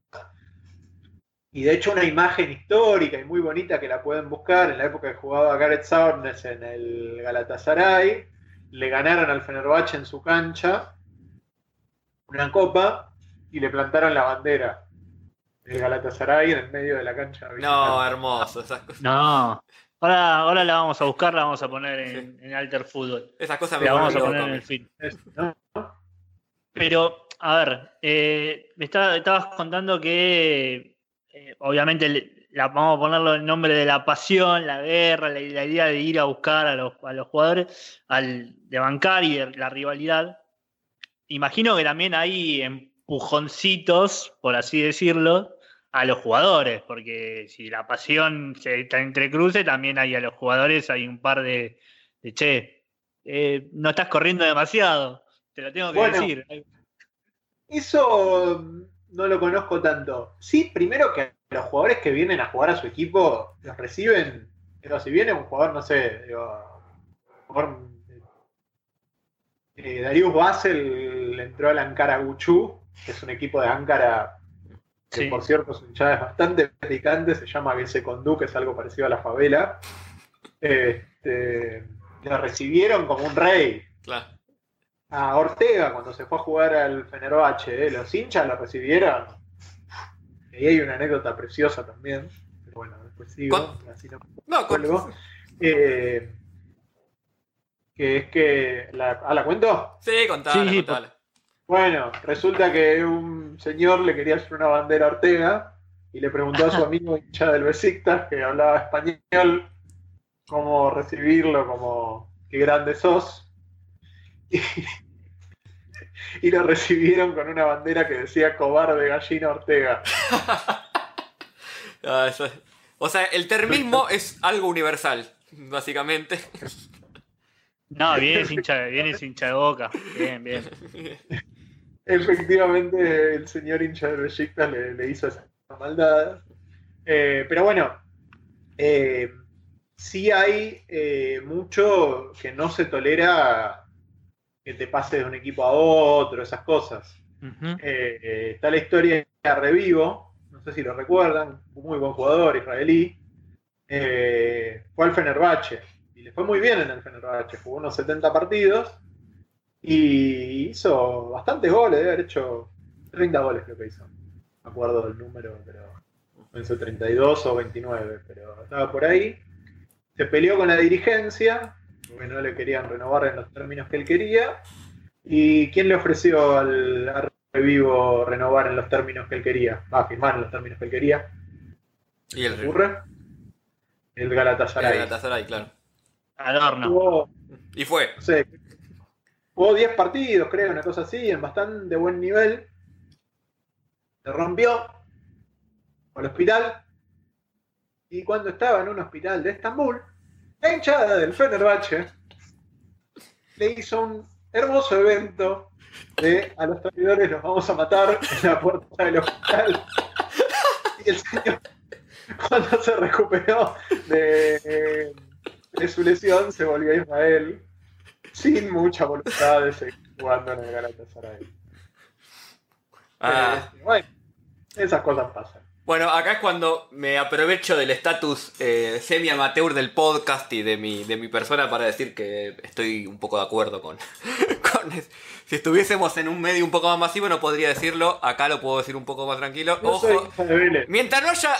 Y de hecho una imagen histórica y muy bonita que la pueden buscar en la época que jugaba Gareth Southness en el Galatasaray, le ganaron al Fenerbahce en su cancha una copa y le plantaron la bandera del Galatasaray en el medio de la cancha. No, hermoso. Esas, cosas- No. Ahora, ahora la vamos a buscar, la vamos a poner en, en Alter Fútbol. esas cosas me La vamos a poner en el ¿no? Pero, a ver, eh, me estaba- estabas contando que eh, obviamente la, vamos a ponerlo en nombre de la pasión, la guerra, la, la idea de ir a buscar a los, a los jugadores, al, de bancar y de la rivalidad. Imagino que también hay empujoncitos, por así decirlo, a los jugadores, porque si la pasión se está entrecruce, también hay a los jugadores, hay un par de, de che, eh, no estás corriendo demasiado, te lo tengo que Bueno. decir. Eso no lo conozco tanto. Sí, primero que los jugadores que vienen a jugar a su equipo los reciben. Pero si viene un jugador, no sé, digo, jugador, eh, Darius Basel entró al Ankara Guchu, que es un equipo de Ankara que Sí. por cierto su hinchada es bastante picante, se llama Gese Condú, que es algo parecido a la favela. Este, lo recibieron como un rey. Claro. A Ortega, cuando se fue a jugar al Fenerbahce, ¿eh? los hinchas lo recibieron. Y ahí hay una anécdota preciosa también. Pero bueno, después sigo. Con- así no No, con-. Eh, que es que. La, ¿Ah, la cuento? Sí, contala, Sí, sí, contala. Bueno, resulta que un señor le quería hacer una bandera a Ortega y le preguntó a su amigo hincha del Besiktas, que hablaba español, cómo recibirlo, como qué grande sos. Y, y lo recibieron con una bandera que decía cobarde gallina Ortega. Ah, eso es- O sea, el termismo es algo universal, básicamente. No, viene sin hincha, viene sin hincha de boca. Bien, bien. Efectivamente, el señor hincha del Besiktas le, le hizo esa maldad. Eh, pero bueno, eh, sí hay eh, mucho que no se tolera que te pase de un equipo a otro, esas cosas. Está la historia de Revivo, no sé si lo recuerdan, un muy buen jugador israelí. Fue al Fenerbahce y le fue muy bien en el Fenerbahce, jugó unos 70 partidos y hizo bastantes goles, debe haber hecho 30 goles creo que hizo. No me acuerdo del número, pero pensé 32 o 29, pero estaba por ahí. Se peleó con la dirigencia, porque no le querían renovar en los términos que él quería. ¿Y quién le ofreció al Revivo renovar en los términos que él quería? Va a firmar en los términos que él quería. Y ¿Se el, ocurre? El el Galatasaray. Galatasaray, claro. Adorno. Jugó, Y fue. no sé, jugó 10 partidos, creo, una cosa así, en bastante buen nivel. Se rompió al hospital Y cuando estaba en un hospital de Estambul, la hinchada del Fenerbahce le hizo un hermoso evento de a los traidores los vamos a matar en la puerta del hospital. Y el señor, cuando se recuperó de, de su lesión, se volvió a Israel sin mucha voluntad de seguir jugando en el Galatasaray. Ah, Eh, bueno, esas cosas pasan. Bueno, acá es cuando me aprovecho del estatus eh, semi-amateur del podcast y de mi, de mi persona para decir que estoy un poco de acuerdo con, con es- Si estuviésemos en un medio un poco más masivo no podría decirlo, acá lo puedo decir un poco más tranquilo. Yo Ojo, mientras no haya...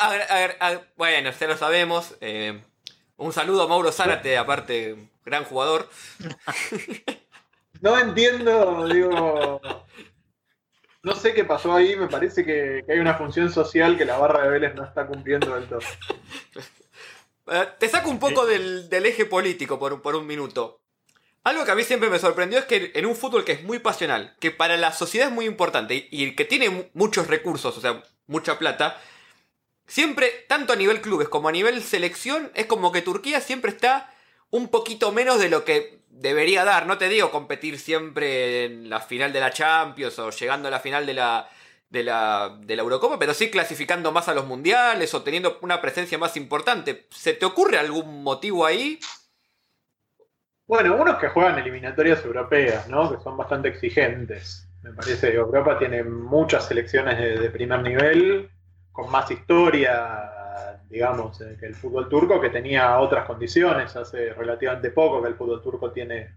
ag- bueno, ya lo sabemos. eh, un saludo a Mauro Zárate, aparte, gran jugador. No entiendo, digo. No sé qué pasó ahí, me parece que, que hay una función social que la barra de Vélez no está cumpliendo del todo. Eh, Te saco un poco del, del eje político por, un- por un minuto. Algo que a mí siempre me sorprendió es que en un fútbol que es muy pasional, que para la sociedad es muy importante y, y que tiene mu- muchos recursos, o sea, mucha plata, siempre, tanto a nivel clubes como a nivel selección, es como que Turquía siempre está un poquito menos de lo que debería dar. No te digo competir siempre en la final de la Champions o llegando a la final de la, de la, de la Eurocopa, pero sí clasificando más a los mundiales o teniendo una presencia más importante. ¿Se te ocurre algún motivo ahí? Bueno, unos que juegan eliminatorias europeas, ¿no? Que son bastante exigentes. Me parece que Europa tiene muchas selecciones de, de primer nivel, con más historia, digamos, eh, que el fútbol turco, que tenía otras condiciones. Hace relativamente poco que el fútbol turco tiene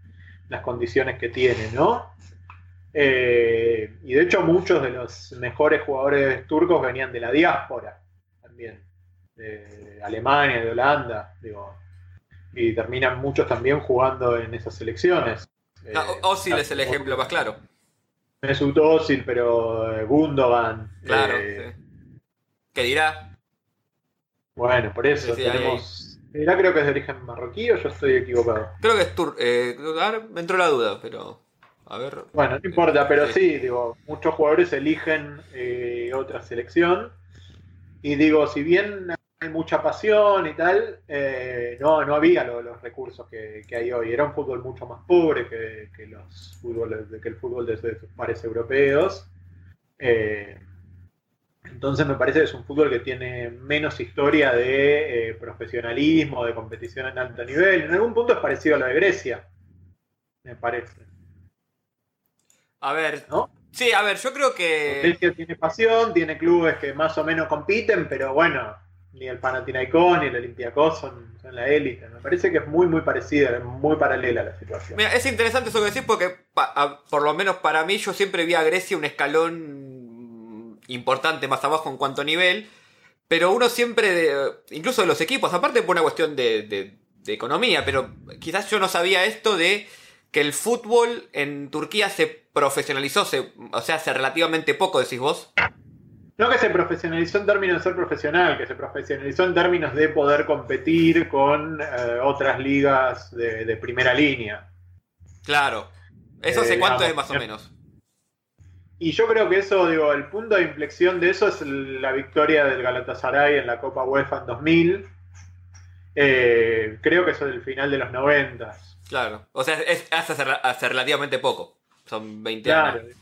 las condiciones que tiene, ¿no? Eh, y de hecho muchos de los mejores jugadores turcos venían de la diáspora también, de Alemania, de Holanda, digo, y terminan muchos también jugando en esas selecciones. Ah, Eh, es el ejemplo más claro. Mesut Özil, pero Gundogan. Claro. eh, sí. ¿Qué dirá? Bueno, por eso Sí, sí, ahí, tenemos. Mirá, creo que es de origen marroquí o yo estoy equivocado. Creo que es Tur... Eh, ahora me entró la duda, pero... A ver... Bueno, no importa, pero Sí. digo, muchos jugadores eligen eh, otra selección. Y digo, si bien hay mucha pasión y tal, eh, no, no había lo- los recursos que, que hay hoy. Era un fútbol mucho más pobre que, que los fútboles, que el fútbol de, de sus pares europeos. Eh, entonces me parece que es un fútbol que tiene menos historia de eh, profesionalismo, de competición en alto nivel. En algún punto es parecido a lo de Grecia, me parece. A ver... ¿no? Sí, a ver, yo creo que... Grecia tiene pasión, tiene clubes que más o menos compiten, pero bueno, ni el Panathinaikos ni el Olympiacos son, son la élite. Me parece que es muy, muy parecida, es muy paralela la situación. Mira, es interesante eso que decís porque, por lo menos para mí, yo siempre vi a Grecia un escalón importante más abajo en cuanto a nivel, pero uno siempre, de- incluso de los equipos, aparte por una cuestión de, de- de economía, pero quizás yo no sabía esto de que el fútbol en Turquía se profesionalizó, se- o sea, hace relativamente poco, decís vos. No que se profesionalizó en términos de ser profesional, que se profesionalizó en términos de poder competir con eh, otras ligas de, primera línea. Claro. ¿Eso Eh, hace cuánto digamos, es más o menos? Y yo creo que eso, digo, el punto de inflexión de eso es la victoria del Galatasaray en la Copa UEFA en 2000. Eh, creo que eso es el final de los 90. Claro. O sea, es, hace, hace relativamente poco. Son 20 Claro, años.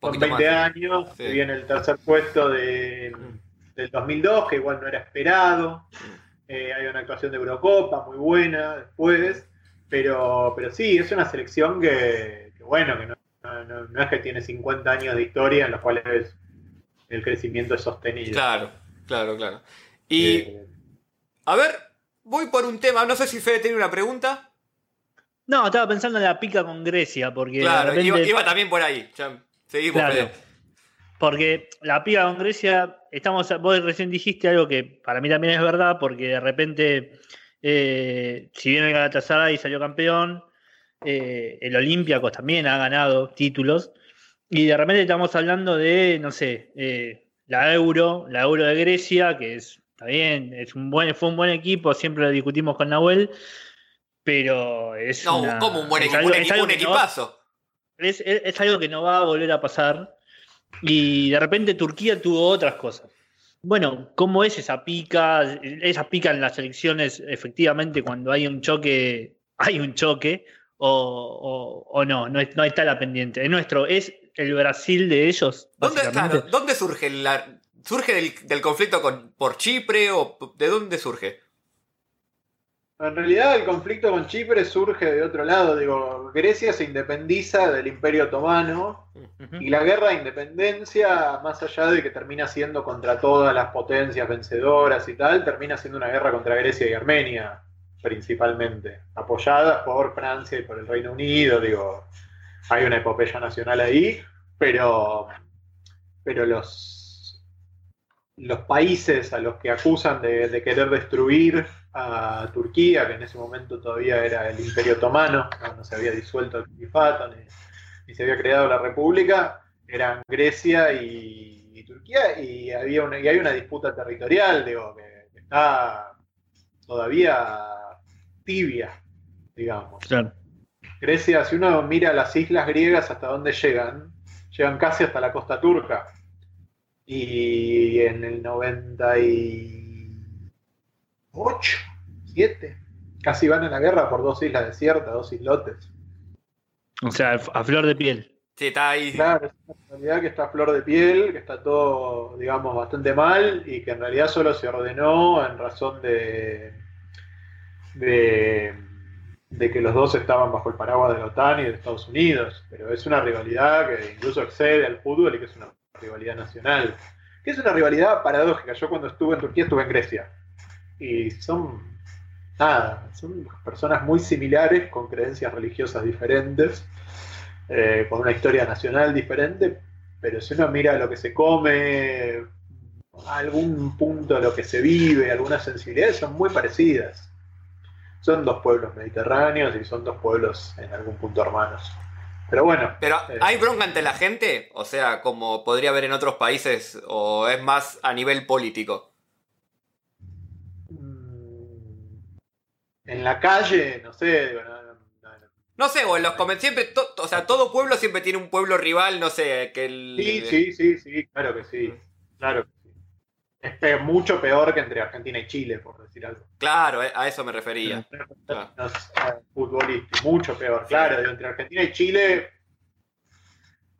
poquito 20 más. años, Sí. viene el tercer puesto de, del 2002, que igual no era esperado. Eh, hay una actuación de Eurocopa muy buena después, pero, pero sí, es una selección que, que bueno, que no, no- no- no es que tiene 50 años de historia en los cuales el crecimiento es sostenido. Claro, claro, claro. Y, Eh, a ver, voy por un tema. No sé si Fede tiene una pregunta. No, estaba pensando en la pica con Grecia, porque claro, repente- iba, iba también por ahí. Ya, seguimos, Claro. Fede. Porque la pica con Grecia, estamos, vos recién dijiste algo que para mí también es verdad, porque de repente, eh, si bien el Galatasaray salió campeón, eh, el Olympiacos también ha ganado títulos, y de repente estamos hablando de, no sé, eh, la Euro, la Euro de Grecia, que es, está bien, es un buen, fue un buen equipo, siempre lo discutimos con Nahuel, pero es No, una- como un buen es equipo, algo- un, es equipo, algo un que no- equipazo. es, es- es algo que no va a volver a pasar. Y de repente Turquía tuvo otras cosas. Bueno, ¿cómo es esa pica? Esa pica en las elecciones, efectivamente, cuando hay un choque, hay un choque, o, no, no, está la pendiente. El nuestro es el Brasil de ellos. ¿Dónde, ¿dónde surge la, surge del, conflicto con, por Chipre o de dónde surge? En realidad el conflicto con Chipre surge de otro lado. Digo, Grecia se independiza del Imperio Otomano y la guerra de independencia, más allá de que termina siendo contra todas las potencias vencedoras y tal, termina siendo una guerra contra Grecia y Armenia, principalmente, apoyadas por Francia y por el Reino Unido. Digo, hay una epopeya nacional ahí, pero, pero los, los países a los que acusan de querer destruir a Turquía, que en ese momento todavía era el Imperio Otomano, no, se había disuelto el califato ni, se había creado la República, eran Grecia y, Turquía, y, había una, y hay una disputa territorial, digo, que, está todavía tibia, digamos. Grecia, si uno mira las islas griegas hasta dónde llegan, llegan casi hasta la costa turca. Y en el 90 y 8, 7. Casi van a la guerra por dos islas desiertas, dos islotes. O sea, a flor de piel. Sí, está ahí. Claro, es una realidad que está a flor de piel, que está todo, digamos, bastante mal y que en realidad solo se ordenó en razón de, de, que los dos estaban bajo el paraguas de la OTAN y de Estados Unidos. Pero es una rivalidad que incluso excede al fútbol y que es una rivalidad nacional. Que es una rivalidad paradójica. Yo cuando estuve en Turquía estuve en Grecia y son nada, son personas muy similares con creencias religiosas diferentes, eh, con una historia nacional diferente, pero si uno mira lo que se come, algún punto de lo que se vive, algunas sensibilidades son muy parecidas. Son dos pueblos mediterráneos y son dos pueblos en algún punto hermanos. Pero bueno. Pero eh, ¿hay bronca ante la gente? O sea, como podría haber en otros países, o es más a nivel político. en la calle, no sé, no, sé, o en los siempre, o sea, todo pueblo siempre tiene un pueblo rival, no sé, que el... Sí, sí, sí, sí, claro que sí, claro que sí. Es mucho peor que entre Argentina y Chile, por decir algo. Claro, eh, a eso me refería. Futbolístico, mucho peor, claro, entre Argentina y Chile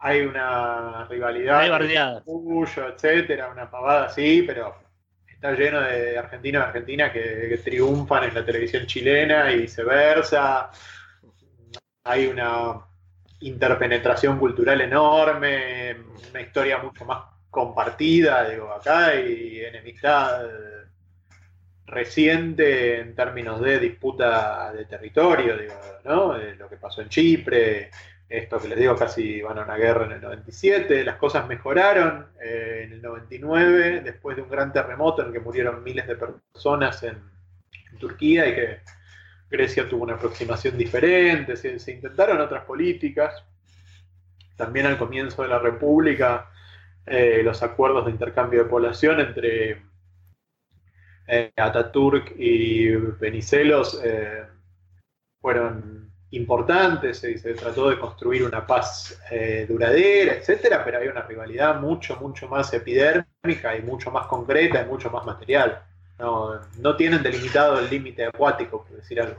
hay una rivalidad. Hay bardeadas. etcétera, una pavada así, pero está lleno de argentinos y argentinas que, triunfan en la televisión chilena y viceversa. Hay una interpenetración cultural enorme, una historia mucho más compartida, digo, acá y enemistad reciente en términos de disputa de territorio, digo, ¿no? Lo que pasó en Chipre, esto que les digo, casi van a una guerra en el 97, las cosas mejoraron eh, en el 99, después de un gran terremoto en el que murieron miles de personas en, Turquía y que Grecia tuvo una aproximación diferente, se, intentaron otras políticas, también al comienzo de la República, eh, los acuerdos de intercambio de población entre eh, Ataturk y Venizelos fueron importantes, se, se, trató de construir una paz eh, duradera, etcétera, pero hay una rivalidad mucho, mucho más epidérmica y mucho más concreta y mucho más material. No, no tienen delimitado el límite acuático, por decir algo.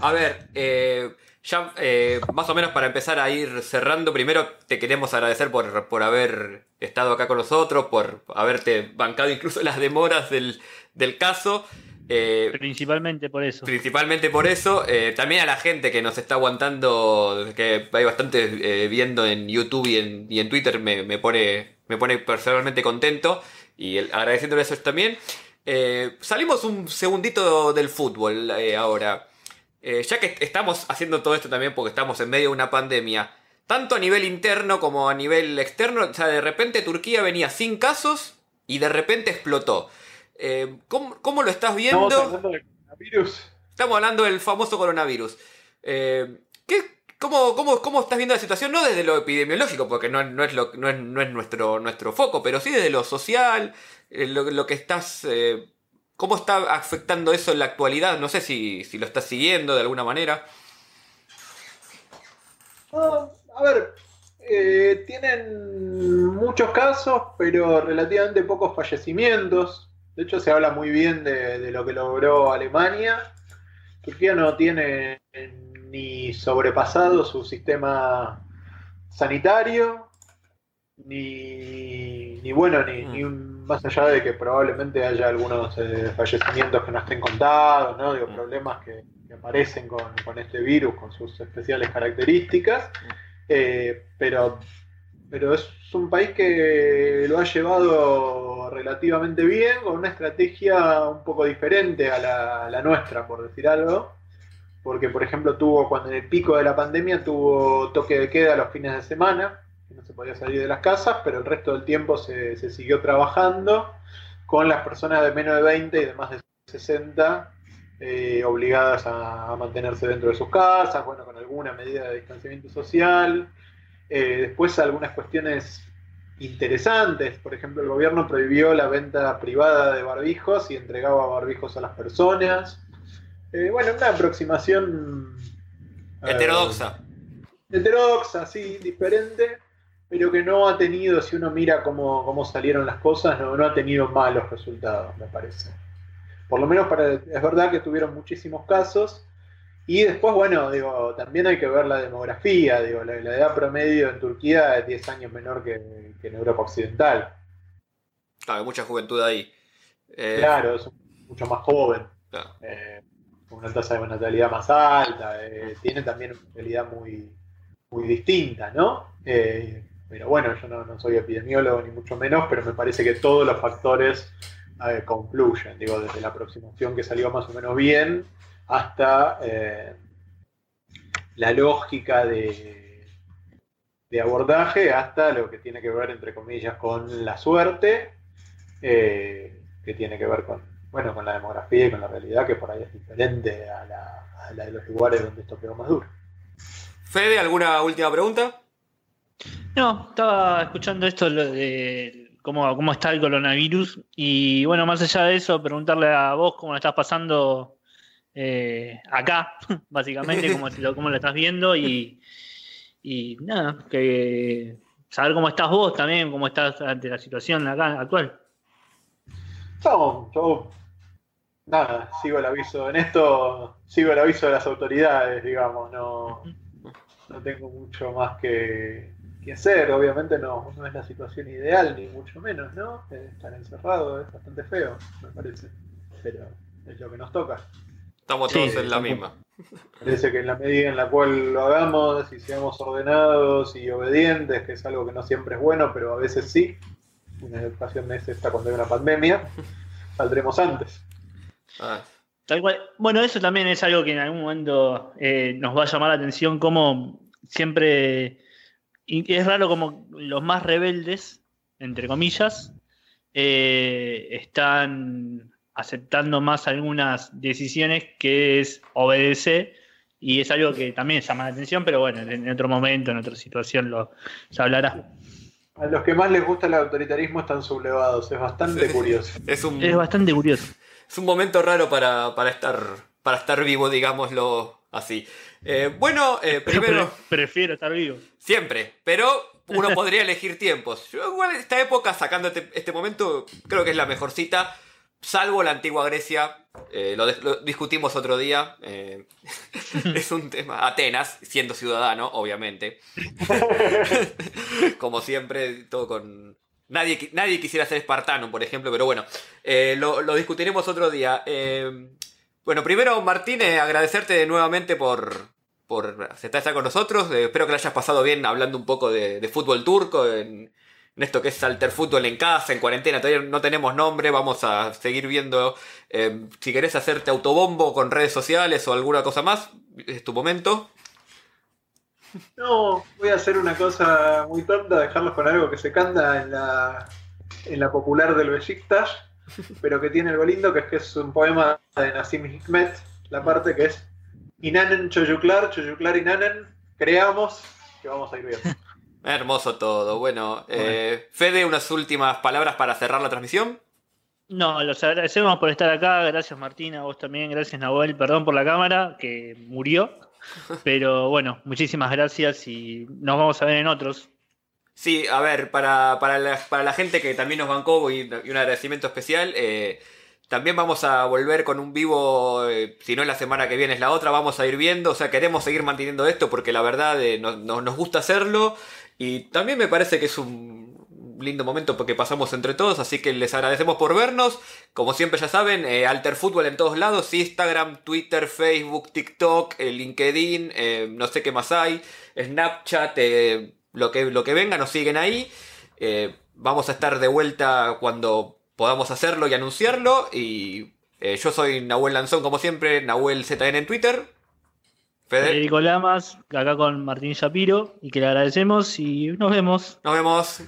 A ver, eh, ya eh, más o menos para empezar a ir cerrando, primero te queremos agradecer por, por haber estado acá con nosotros, por haberte bancado incluso las demoras del, del caso. Eh, principalmente por eso. Principalmente por eso. Eh, también a la gente que nos está aguantando, que hay bastante eh, viendo en YouTube y en, y en Twitter, me, pone, me pone personalmente contento. Y agradeciéndole eso también. salimos un segundito del fútbol ahora. ya que estamos haciendo todo esto también porque estamos en medio de una pandemia. Tanto a nivel interno como a nivel externo. O sea, de repente Turquía venía sin casos y de repente explotó. Eh, ¿cómo, lo estás viendo? Estamos hablando del coronavirus. Estamos hablando del famoso coronavirus. Eh, cómo, estás viendo la situación? No desde lo epidemiológico, porque no, es, lo, no es, nuestro, nuestro foco, pero sí desde lo social, eh, lo, que estás... ¿Cómo está afectando eso en la actualidad? No sé si, lo estás siguiendo de alguna manera. A ver, Eh, tienen muchos casos, pero relativamente pocos fallecimientos. De hecho, se habla muy bien de, de lo que logró Alemania. Turquía no tiene ni sobrepasado su sistema sanitario, ni, ni bueno, ni, ni un- más allá de que probablemente haya algunos eh, fallecimientos que no estén contados, ¿no? Digo, Mm. problemas que, que aparecen con, con este virus, con sus especiales características, eh, pero, pero es un país que lo ha llevado relativamente bien, con una estrategia un poco diferente a la, nuestra, por decir algo. Porque por ejemplo tuvo cuando en el pico de la pandemia tuvo toque de queda los fines de semana, que no se podía salir de las casas, pero el resto del tiempo se, se siguió trabajando con las personas de menos de 20 y de más de 60 eh, obligadas a, a mantenerse dentro de sus casas, bueno, con alguna medida de distanciamiento social. Eh, después algunas cuestiones interesantes, por ejemplo, el gobierno prohibió la venta privada de barbijos y entregaba barbijos a las personas. Eh, bueno, una aproximación eh, Heterodoxa. heterodoxa, sí, diferente, pero que no ha tenido, si uno mira cómo, cómo salieron las cosas, no, no ha tenido malos resultados, me parece. Por lo menos para, es verdad que tuvieron muchísimos casos. Y después, bueno, digo, también hay que ver la demografía, digo, la, la edad promedio en Turquía es 10 años menor que, que en Europa Occidental. Claro, hay mucha juventud ahí. Eh, Claro, es mucho más joven. claro. eh, con una tasa de natalidad más alta, eh, tiene también una realidad muy, muy distinta, ¿no? Pero bueno, yo no, no soy epidemiólogo ni mucho menos, pero me parece que todos los factores eh, concluyen, digo, desde la aproximación que salió más o menos bien hasta eh, la lógica de, de abordaje, hasta lo que tiene que ver, entre comillas, con la suerte, eh, que tiene que ver con, bueno, con la demografía y con la realidad, que por ahí es diferente a la, a la de los lugares donde esto pegó más duro. Fede, ¿alguna última pregunta? No, estaba escuchando esto lo de cómo, cómo está el coronavirus. Y bueno, más allá de eso, preguntarle a vos cómo lo estás pasando eh, acá, básicamente, cómo, cómo lo estás viendo y, y nada, saber cómo estás vos también, cómo estás ante la situación acá actual. No, yo nada, sigo el aviso. En esto, sigo el aviso de las autoridades, digamos, no, no tengo mucho más que, que hacer, obviamente no, no es la situación ideal, ni mucho menos, ¿no? Eh, Estar encerrado es bastante feo, me parece, pero es lo que nos toca. Estamos Sí, todos en la misma. Parece que en la medida en la cual lo hagamos y seamos ordenados y obedientes, que es algo que no siempre es bueno, pero a veces sí, una ocasión es esta cuando hay una pandemia, saldremos antes. Ah, Tal cual. Bueno, eso también es algo que en algún momento eh, nos va a llamar la atención, como siempre, y es raro como los más rebeldes, entre comillas, eh, están aceptando más algunas decisiones que es obedecer, y es algo que también llama la atención, pero bueno, en otro momento, en otra situación lo, se hablará. A los que más les gusta el autoritarismo están sublevados, es bastante Sí. curioso. es, un, Es bastante curioso. es un momento raro para, para, estar, para estar vivo, digámoslo así. Eh, bueno, eh, primero, Pre- prefiero estar vivo. siempre, pero uno podría elegir tiempos. Yo igual esta época, sacando este, este momento, creo que es la mejor cita. Salvo la antigua Grecia, eh, lo, discutimos otro día. es un tema. Atenas, siendo ciudadano, obviamente. Como siempre, todo con. Nadie, nadie quisiera ser espartano, por ejemplo, pero bueno, lo, lo discutiremos otro día. Bueno, primero, Martín, eh, agradecerte nuevamente por, por estar con nosotros. Eh, espero que lo hayas pasado bien hablando un poco de, fútbol turco, en, en esto que es Alter Fútbol en casa, en cuarentena. Todavía no tenemos nombre, vamos a seguir viendo. eh, si querés hacerte autobombo con redes sociales o alguna cosa más, es tu momento. No, voy a hacer una cosa muy tonta, dejarlos con algo que se canta en la, en la popular del Besiktas, pero que tiene algo lindo, que es que es un poema de Nassim Hikmet, la parte que es Inanen Choyuklar, Choyuklar Inanen, creamos que vamos a ir bien. Hermoso todo. Bueno, eh, Fede, unas últimas palabras para cerrar la transmisión. No, los agradecemos por estar acá. Gracias Martina, vos también. Gracias Nahuel. Perdón por la cámara que murió. Pero bueno, muchísimas gracias y nos vamos a ver en otros. Sí, a ver, para, para, la, para la gente que también nos bancó y, y un agradecimiento especial, eh, también vamos a volver con un vivo, eh, si no es la semana que viene es la otra, vamos a ir viendo, o sea, queremos seguir manteniendo esto porque la verdad eh, no- no- nos gusta hacerlo y también me parece que es un lindo momento porque pasamos entre todos, así que les agradecemos por vernos, como siempre ya saben, eh, Alter Fútbol en todos lados, Instagram, Twitter, Facebook, TikTok, LinkedIn, no sé qué más hay, Snapchat, lo, que, lo que venga, nos siguen ahí. Vamos a estar de vuelta cuando podamos hacerlo y anunciarlo. Y eh, yo soy Nahuel Lanzón, como siempre, Nahuel ZN en Twitter. Fede, Federico Lamas, acá con Martín Shapiro, y que le agradecemos y nos vemos. nos vemos.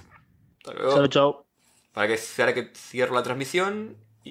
Hasta luego. Chau, chau. Para que, ahora que cierro la transmisión.